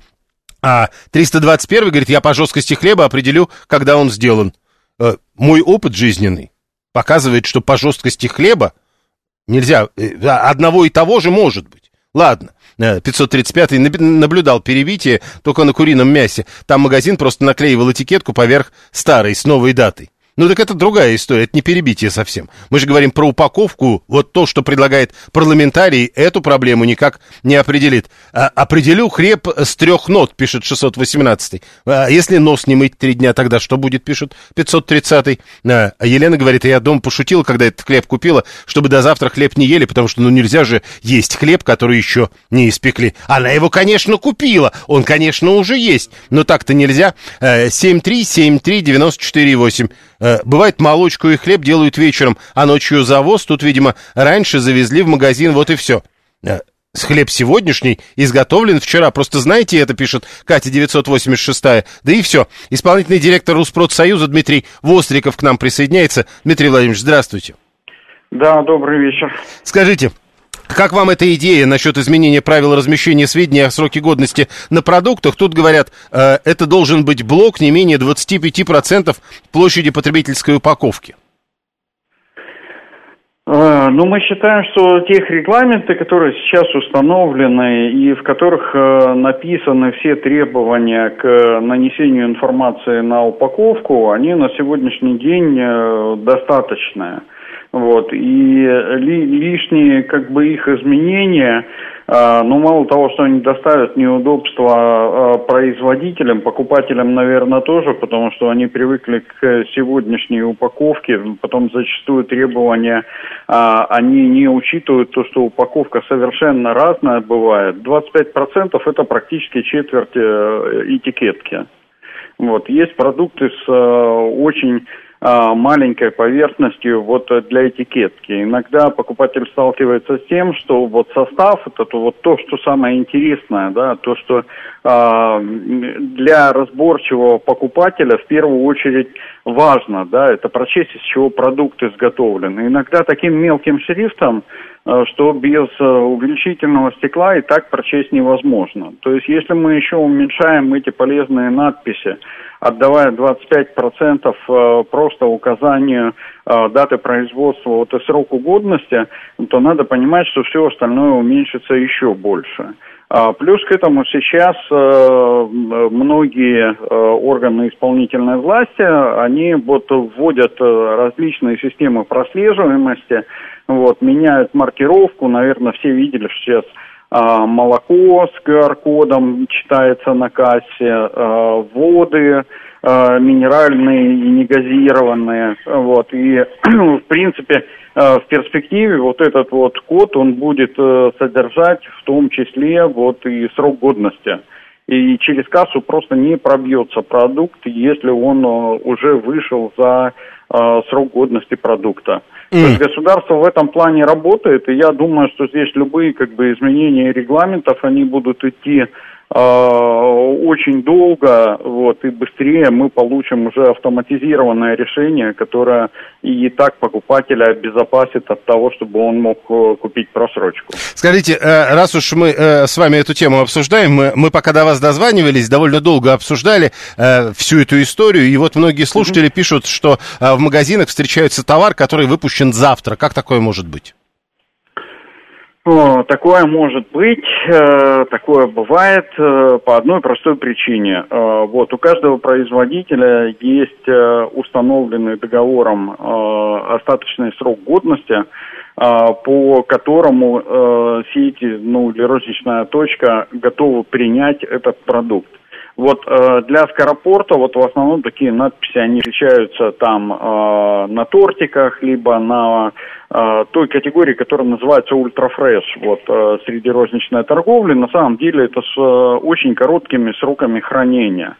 А 321 говорит, я по жесткости хлеба определю, когда он сделан. Э, мой опыт жизненный показывает, что по жесткости хлеба нельзя, э, одного и того же может быть. Ладно, 535 наблюдал перебитие только на курином мясе. Там магазин просто наклеивал этикетку поверх старой с новой датой. Ну так это другая история, это не перебитие совсем. Мы же говорим про упаковку, вот то, что предлагает парламентарий, эту проблему никак не определит. А, определю хлеб с трех нот, пишет 618. А если нос не мыть три дня, тогда что будет, пишет 530. А, а Елена говорит, я дома пошутила, когда этот хлеб купила, чтобы до завтра хлеб не ели, потому что ну нельзя же есть хлеб, который еще не испекли. Она его, конечно, купила, он, конечно, уже есть, но так-то нельзя. 7373948 Э, бывает, молочку и хлеб делают вечером, а ночью завоз. Тут, видимо, раньше завезли в магазин, вот и все. Э, хлеб сегодняшний изготовлен вчера. Просто знаете, это пишет Катя 986. Да и все. Исполнительный директор Руспродсоюза Дмитрий Востриков к нам присоединяется. Дмитрий Владимирович, здравствуйте. Да, добрый вечер. Скажите, как вам эта идея насчет изменения правил размещения сведений о сроке годности на продуктах? Тут говорят, э, это должен быть блок не менее 25% площади потребительской упаковки. Э, ну, мы считаем, что тех регламенты, которые сейчас установлены и в которых э, написаны все требования к нанесению информации на упаковку, они на сегодняшний день э, достаточные. Вот. И ли, лишние как бы их изменения а, ну, мало того, что они доставят неудобства а, производителям, покупателям, наверное, тоже, потому что они привыкли к сегодняшней упаковке, потом зачастую требования, а, они не учитывают то, что упаковка совершенно разная бывает. 25% это практически четверть э, этикетки. Вот. Есть продукты с э, очень маленькой поверхностью вот для этикетки. Иногда покупатель сталкивается с тем, что вот состав это то, вот то, что самое интересное, да, то, что э, для разборчивого покупателя в первую очередь важно, да, это прочесть, из чего продукт изготовлен. Иногда таким мелким шрифтом что без э, увеличительного стекла и так прочесть невозможно. То есть если мы еще уменьшаем эти полезные надписи, отдавая 25% э, просто указанию даты производства вот и сроку годности, то надо понимать, что все остальное уменьшится еще больше. А, плюс к этому сейчас многие органы исполнительной власти, они вот вводят различные системы прослеживаемости, вот, меняют маркировку, наверное, все видели, что сейчас а, молоко с QR-кодом читается на кассе, а, воды а, минеральные и негазированные, вот, и (clears throat) в принципе а, в перспективе вот этот вот код, он будет а, содержать в том числе вот и срок годности. И через кассу просто не пробьется продукт, если он а, уже вышел за а, срок годности продукта. Mm. То есть государство в этом плане работает, и я думаю, что здесь любые как бы изменения регламентов, они будут идти очень долго, вот, и быстрее мы получим уже автоматизированное решение, которое и так покупателя обезопасит от того, чтобы он мог э, купить просрочку. Скажите, э, раз уж мы э, с вами эту тему обсуждаем, мы, мы пока до вас дозванивались, довольно долго обсуждали всю эту историю, и вот многие слушатели mm-hmm. пишут, что в магазинах встречается товар, который выпущен завтра. Как такое может быть? Такое может быть, э, такое бывает э, по одной простой причине. Э, вот у каждого производителя есть установленный договором остаточный срок годности, по которому сети, ну или розничная точка готовы принять этот продукт. Вот э, для скоропорта вот в основном такие надписи, они встречаются там э, на тортиках, либо на э, той категории, которая называется ультрафреш, вот э, среди розничной торговли. На самом деле это с э, очень короткими сроками хранения.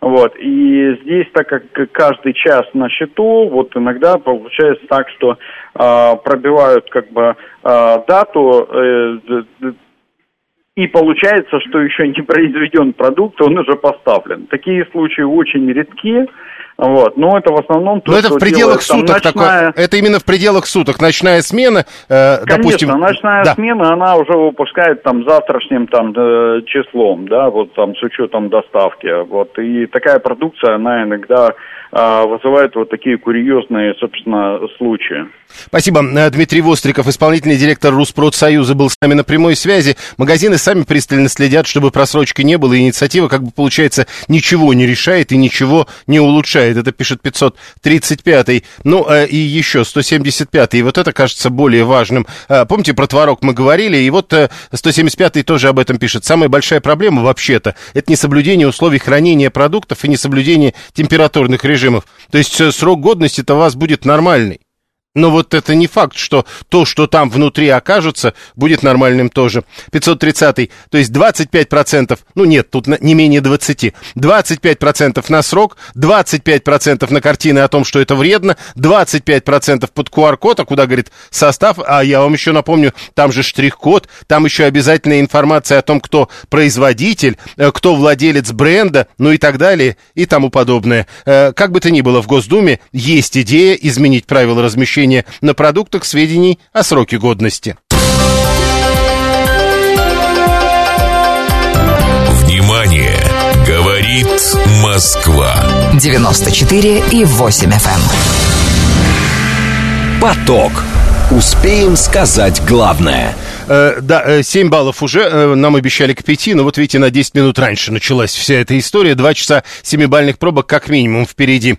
Вот. И здесь, так как каждый час на счету, вот иногда получается так, что э, пробивают как бы э, дату, э, и получается, что еще не произведен продукт, он уже поставлен. Такие случаи очень редки. Вот. Но это в основном то, Но это в пределах суток там, ночная... такое. Это именно в пределах суток. Ночная смена, э, Конечно, допустим. ночная да. смена, она уже выпускает там завтрашним там э, числом, да, вот там с учетом доставки. Вот. И такая продукция, она иногда э, вызывает вот такие курьезные, собственно, случаи. Спасибо. Э, Дмитрий Востриков, исполнительный директор Руспродсоюза, был с нами на прямой связи. Магазины сами пристально следят, чтобы просрочки не было. Инициатива, как бы получается, ничего не решает и ничего не улучшает. Это пишет 535-й. Ну, э, и еще 175-й. И вот это кажется более важным. Э, помните, про творог мы говорили, и вот 175-й тоже об этом пишет. Самая большая проблема вообще-то, это не соблюдение условий хранения продуктов и не соблюдение температурных режимов. То есть срок годности-то у вас будет нормальный. Но вот это не факт, что то, что там внутри окажется, будет нормальным тоже. 530, то есть 25%, ну нет, тут не менее 20, 25% на срок, 25% на картины о том, что это вредно, 25% под QR-код, а куда, говорит, состав, а я вам еще напомню, там же штрих-код, там еще обязательная информация о том, кто производитель, э, кто владелец бренда, ну и так далее, и тому подобное. Э, как бы то ни было, в Госдуме есть идея изменить правила размещения размещения на продуктах сведений о сроке годности. Внимание! Говорит Москва. 94 и 8 FM. Эм. Поток. Успеем сказать главное – Э, да, 7 э, баллов уже, э, нам обещали к 5, но вот видите, на 10 минут раньше началась вся эта история. Два часа 7-бальных пробок как минимум впереди.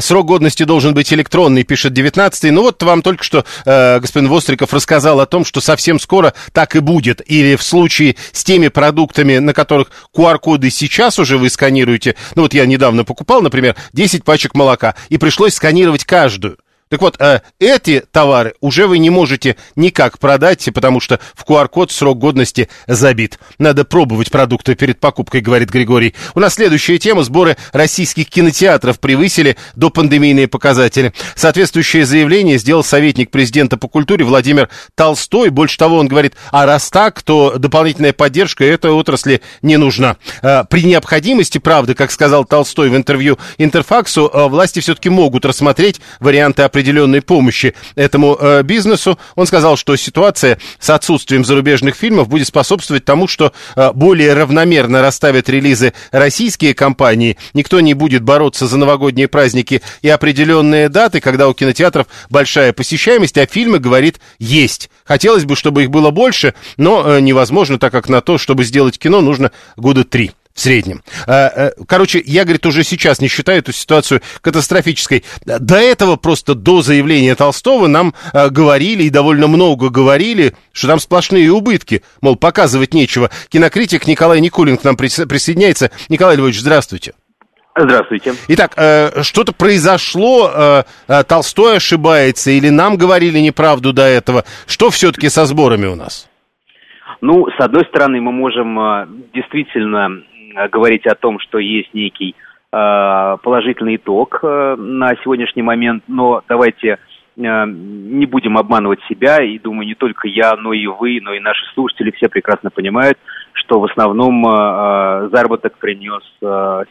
Срок годности должен быть электронный, пишет 19 Ну вот вам только что господин Востриков рассказал о том, что совсем скоро так и будет. Или в случае с теми продуктами, на которых QR-коды сейчас уже вы сканируете. Ну вот я недавно покупал, например, 10 пачек молока, и пришлось сканировать каждую. Так вот, э, эти товары уже вы не можете никак продать, потому что в QR-код срок годности забит. Надо пробовать продукты перед покупкой, говорит Григорий. У нас следующая тема. Сборы российских кинотеатров превысили до пандемийные показатели. Соответствующее заявление сделал советник президента по культуре Владимир Толстой. Больше того, он говорит, а раз так, то дополнительная поддержка этой отрасли не нужна. Э, при необходимости, правда, как сказал Толстой в интервью Интерфаксу, э, власти все-таки могут рассмотреть варианты определенной помощи этому э, бизнесу. Он сказал, что ситуация с отсутствием зарубежных фильмов будет способствовать тому, что э, более равномерно расставят релизы российские компании. Никто не будет бороться за новогодние праздники и определенные даты, когда у кинотеатров большая посещаемость, а фильмы, говорит, есть. Хотелось бы, чтобы их было больше, но э, невозможно, так как на то, чтобы сделать кино, нужно года три в среднем. А, э, короче, я, говорит, уже сейчас не считаю эту ситуацию катастрофической. До этого просто до заявления Толстого нам э, говорили и довольно много говорили, что там сплошные убытки. Мол, показывать нечего. Кинокритик Николай Никулин к нам присоединяется. Николай Львович, здравствуйте. Здравствуйте. Итак, э, что-то произошло, Толстой ошибается, или нам говорили неправду до этого? Что все-таки со сборами у нас? Ну, с одной стороны, мы можем действительно Э, говорить о том, что есть некий э, положительный итог э, на сегодняшний момент, но давайте не будем обманывать себя, и думаю, не только я, но и вы, но и наши слушатели все прекрасно понимают, что в основном заработок принес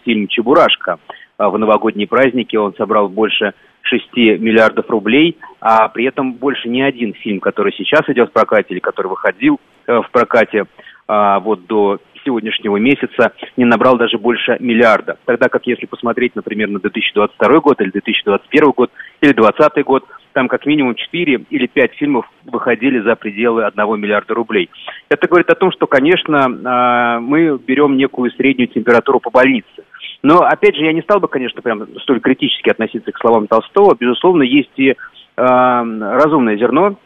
фильм «Чебурашка». В новогодние праздники он собрал больше 6 миллиардов рублей, а при этом больше ни один фильм, который сейчас идет в прокате или который выходил в прокате вот до сегодняшнего месяца не набрал даже больше миллиарда. Тогда как если посмотреть, например, на 2022 год или 2021 год или 2020 год, там как минимум 4 или 5 фильмов выходили за пределы 1 миллиарда рублей. Это говорит о том, что, конечно, а, мы берем некую среднюю температуру по больнице. Но, опять же, я не стал бы, конечно, прям столь критически относиться к словам Толстого. Безусловно, есть и э, разумное зерно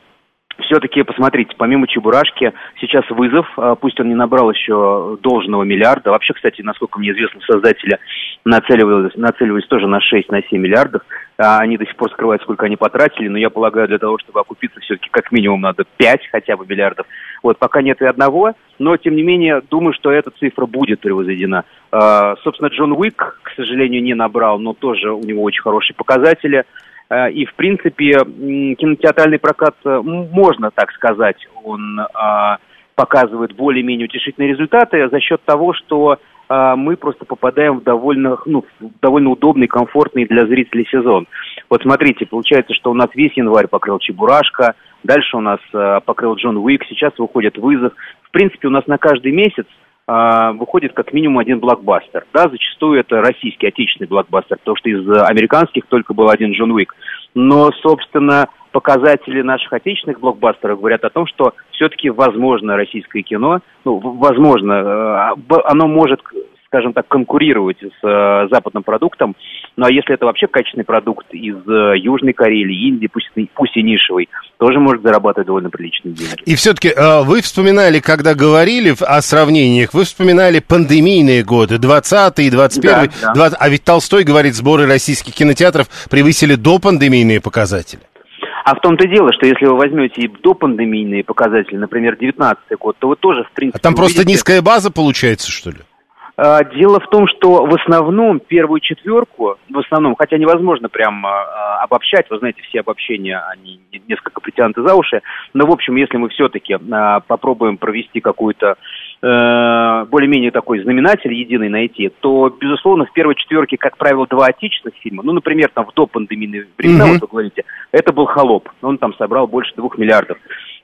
все-таки, посмотрите, помимо Чебурашки, сейчас вызов, а, пусть он не набрал еще должного миллиарда. Вообще, кстати, насколько мне известно, создатели нацеливались, нацеливались тоже на 6, на 7 миллиардов. А они до сих пор скрывают, сколько они потратили, но я полагаю, для того, чтобы окупиться, все-таки как минимум надо 5 хотя бы миллиардов. Вот, пока нет и одного, но, тем не менее, думаю, что эта цифра будет превозойдена. А, собственно, Джон Уик, к сожалению, не набрал, но тоже у него очень хорошие показатели. Э, и, в принципе, кинотеатральный прокат, э, можно так сказать, он а, показывает более-менее утешительные результаты за счет того, что мы просто попадаем в довольно, ну, в довольно удобный, комфортный для зрителей сезон. Вот смотрите, получается, что у нас весь январь покрыл Чебурашка, дальше у нас покрыл Джон Уик, сейчас выходит вызов. В принципе, у нас на каждый месяц выходит как минимум один блокбастер. Да, зачастую это российский, отечественный блокбастер, потому что из американских только был один Джон Уик. Но, собственно, показатели наших отечественных блокбастеров говорят о том, что все-таки возможно российское кино, ну, возможно, э, оно может скажем так, конкурировать с э, западным продуктом. Ну а если это вообще качественный продукт из э, Южной Кореи или Индии, пусть, пусть и нишевый, тоже может зарабатывать довольно приличные деньги. И все-таки э, вы вспоминали, когда говорили о сравнениях, вы вспоминали пандемийные годы, 20-й, 21-й, да, да. 20... а ведь Толстой говорит, сборы российских кинотеатров превысили до пандемийные показатели. А в том-то и дело, что если вы возьмете и допандемийные показатели, например, 19 год, то вы тоже, в принципе, А там просто увидите- низкая база получается, что ли? А, Дело в том, что в основном первую четверку, в основном, хотя невозможно прям а, обобщать, вы знаете, все обобщения, они не- несколько притянуты за уши, но, в общем, если мы все-таки попробуем провести какую-то э, более-менее такой знаменатель единый найти, то, безусловно, в первой четверке, как правило, два отечественных фильма, ну, например, там в допандемийные времена, Мгм. вот вы говорите, это был «Холоп», он там собрал больше двух миллиардов.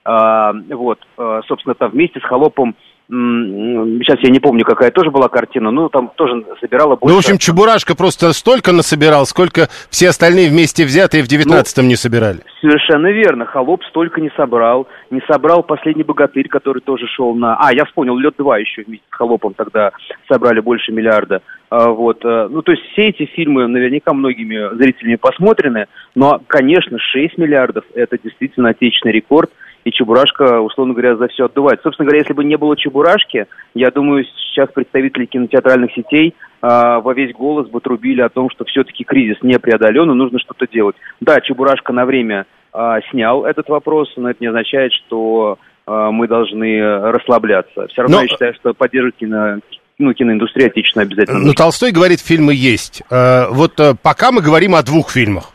А, вот, а, собственно, там вместе с «Холопом» сейчас я не помню, какая тоже была картина, но там тоже собирала больше... Ну, в общем, Чебурашка просто столько насобирал, сколько все остальные вместе взятые в девятнадцатом не собирали. Совершенно верно. Холоп столько не собрал. Не собрал последний богатырь, который тоже шел на. А, я вспомнил, лед 2 еще вместе с Холопом тогда собрали больше миллиарда. А, вот. э, Ну, то есть все эти фильмы наверняка многими зрителями посмотрены. Но, конечно, 6 миллиардов это действительно отечественный рекорд. И Чебурашка, условно говоря, за все отдувает. Собственно говоря, если бы не было Чебурашки, я думаю, сейчас представители кинотеатральных сетей а, во весь голос бы трубили о том, что все-таки кризис не преодолен, и нужно что-то делать. Да, Чебурашка на время а, снял этот вопрос, но это не означает, что а, мы должны расслабляться. Все равно Но- я считаю, что поддерживать кино, ну, киноиндустрию отечественно обязательно Но нужно. Толстой говорит, фильмы есть. Э, Вот э, пока мы говорим о двух фильмах.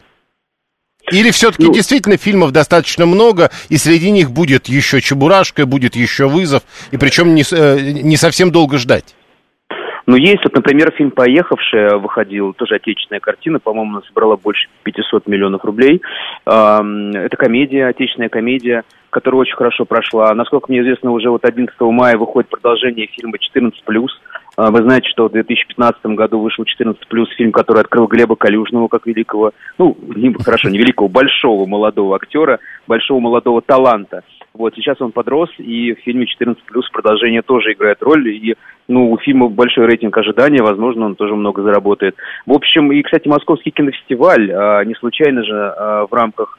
Или все-таки Ну- действительно фильмов достаточно много, и среди них будет еще Чебурашка, будет еще вызов, и причем не, э, не совсем долго ждать. Но есть вот, например, фильм «Поехавшая» выходил, тоже отечественная картина, по-моему, она собрала больше 500 миллионов рублей. Это комедия, отечественная комедия, которая очень хорошо прошла. Насколько мне известно, уже вот 11 мая выходит продолжение фильма «14+.» А, Вы знаете, что в 2015 году вышел «14+,» фильм, который открыл Глеба Калюжного как великого, ну, не- хорошо, не великого, большого молодого актера, большого молодого таланта. Вот, сейчас он подрос, и в фильме «14+,» продолжение тоже играет роль, и, ну, у фильма большой рейтинг ожидания, возможно, он тоже много заработает. В общем, и, кстати, Московский кинофестиваль, а, не случайно же а, в рамках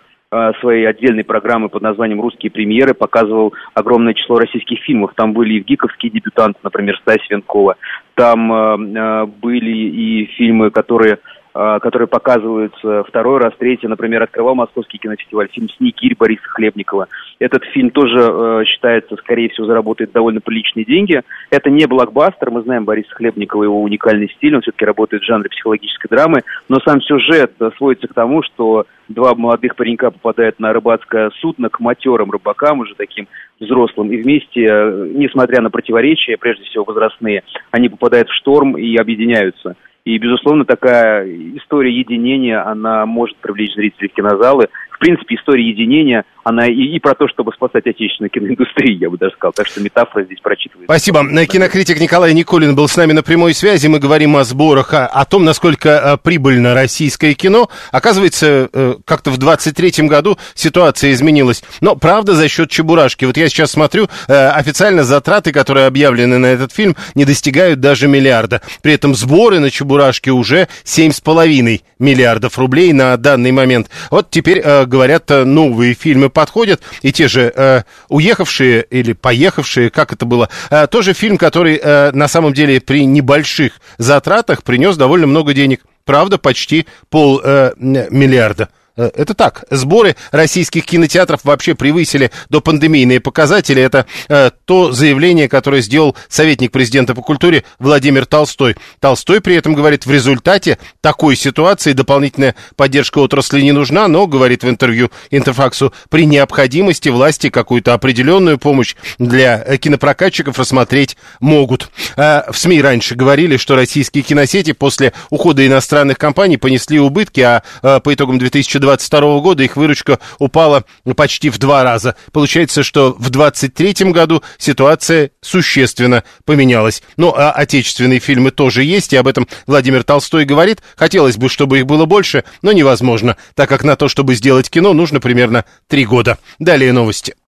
своей отдельной программы под названием «Русские премьеры» показывал огромное число российских фильмов. Там были и гиковские дебютанты, например, Стась Венкова. Там а, а, были и фильмы, которые а, которые показываются второй раз, третий, например, открывал Московский кинофестиваль, фильм «Сникирь» Бориса Хлебникова. Этот фильм тоже э, считается, скорее всего, заработает довольно приличные деньги. Это не блокбастер, мы знаем Бориса Хлебникова, его уникальный стиль, он все-таки работает в жанре психологической драмы, но сам сюжет э, сводится к тому, что два молодых паренька попадают на рыбацкое судно к матерым рыбакам, уже таким взрослым, и вместе, э, несмотря на противоречия, прежде всего возрастные, они попадают в шторм и объединяются. И, безусловно, такая история единения, она может привлечь зрителей в кинозалы. В принципе, история единения, она и, и про то, чтобы спасать отечественную киноиндустрию, я бы даже сказал. Так что метафора здесь прочитывается. Спасибо. Кинокритик Николай Николин был с нами на прямой связи. Мы говорим о сборах, о, о том, насколько э, прибыльно российское кино. Оказывается, э, как-то в 23-м году ситуация изменилась. Но, правда, за счет Чебурашки. Вот я сейчас смотрю, э, официально затраты, которые объявлены на этот фильм, не достигают даже миллиарда. При этом сборы на Чебурашке уже 7,5 миллиардов рублей на данный момент. Вот теперь, говорят, новые фильмы подходят. И те же э, «Уехавшие» или «Поехавшие», как это было, э, тоже фильм, который э, на самом деле при небольших затратах принес довольно много денег. Правда, почти пол э, миллиарда. Э, Это так. Сборы российских кинотеатров вообще превысили до пандемийные показатели. Это э, то заявление, которое сделал советник президента по культуре Владимир Толстой. Толстой при этом говорит, в результате такой ситуации дополнительная поддержка отрасли не нужна, но, говорит в интервью Интерфаксу, при необходимости власти какую-то определенную помощь для э, кинопрокатчиков рассмотреть могут. Э, в СМИ раньше говорили, что российские киносети после ухода иностранных компаний понесли убытки, а э, по итогам 2022 года их выручка упала почти в два раза. Получается, что в 2023 году ситуация существенно поменялась. Ну, а отечественные фильмы тоже есть, и об этом Владимир Толстой говорит. Хотелось бы, чтобы их было больше, но невозможно, так как на то, чтобы сделать кино, нужно примерно три года. Далее новости.